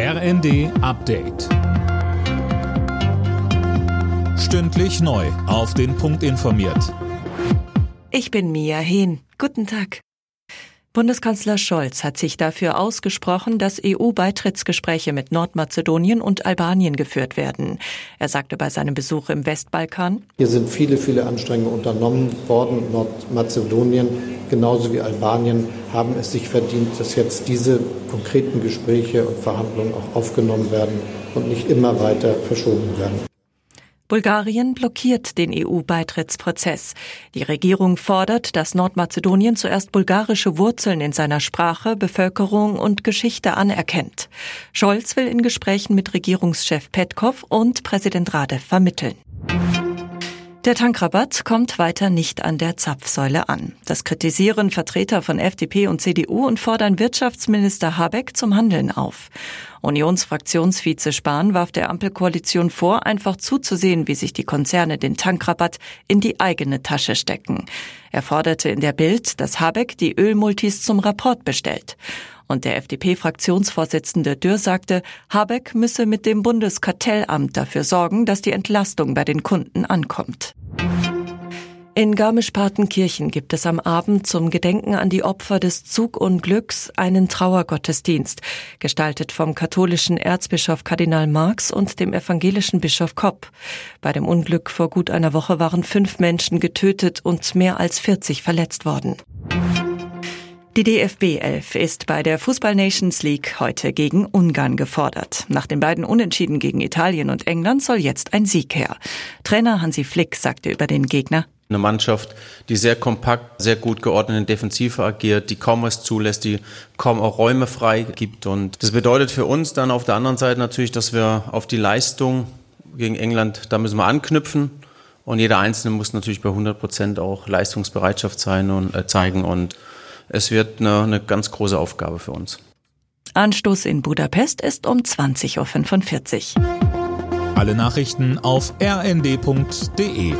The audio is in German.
RND Update. Stündlich neu. Auf den Punkt informiert. Ich bin Mia Hehn. Guten Tag. Bundeskanzler Scholz hat sich dafür ausgesprochen, dass EU-Beitrittsgespräche mit Nordmazedonien und Albanien geführt werden. Er sagte bei seinem Besuch im Westbalkan, Hier sind viele, viele Anstrengungen unternommen worden. Nordmazedonien genauso wie Albanien haben es sich verdient, dass jetzt diese konkreten Gespräche und Verhandlungen auch aufgenommen werden und nicht immer weiter verschoben werden. Bulgarien blockiert den EU-Beitrittsprozess. Die Regierung fordert, dass Nordmazedonien zuerst bulgarische Wurzeln in seiner Sprache, Bevölkerung und Geschichte anerkennt. Scholz will in Gesprächen mit Regierungschef Petkov und Präsident Radev vermitteln. Der Tankrabatt kommt weiter nicht an der Zapfsäule an. Das kritisieren Vertreter von FDP und CDU und fordern Wirtschaftsminister Habeck zum Handeln auf. Unionsfraktionsvize Spahn warf der Ampelkoalition vor, einfach zuzusehen, wie sich die Konzerne den Tankrabatt in die eigene Tasche stecken. Er forderte in der Bild, dass Habeck die Ölmultis zum Rapport bestellt. Und der FDP-Fraktionsvorsitzende Dürr sagte, Habeck müsse mit dem Bundeskartellamt dafür sorgen, dass die Entlastung bei den Kunden ankommt. In Garmisch-Partenkirchen gibt es am Abend zum Gedenken an die Opfer des Zugunglücks einen Trauergottesdienst, gestaltet vom katholischen Erzbischof Kardinal Marx und dem evangelischen Bischof Kopp. Bei dem Unglück vor gut einer Woche waren fünf Menschen getötet und mehr als 40 verletzt worden. Die DFB 11 ist bei der Fußball Nations League heute gegen Ungarn gefordert. Nach den beiden Unentschieden gegen Italien und England soll jetzt ein Sieg her. Trainer Hansi Flick sagte über den Gegner, eine Mannschaft, die sehr kompakt, sehr gut geordnet in Defensive agiert, die kaum was zulässt, die kaum auch Räume frei gibt. Und das bedeutet für uns dann auf der anderen Seite natürlich, dass wir auf die Leistung gegen England, da müssen wir anknüpfen. Und jeder Einzelne muss natürlich bei 100 Prozent auch Leistungsbereitschaft sein und äh, zeigen. Und es wird eine, eine ganz große Aufgabe für uns. Anstoß in Budapest ist um 20.45 Uhr. Alle Nachrichten auf rnd.de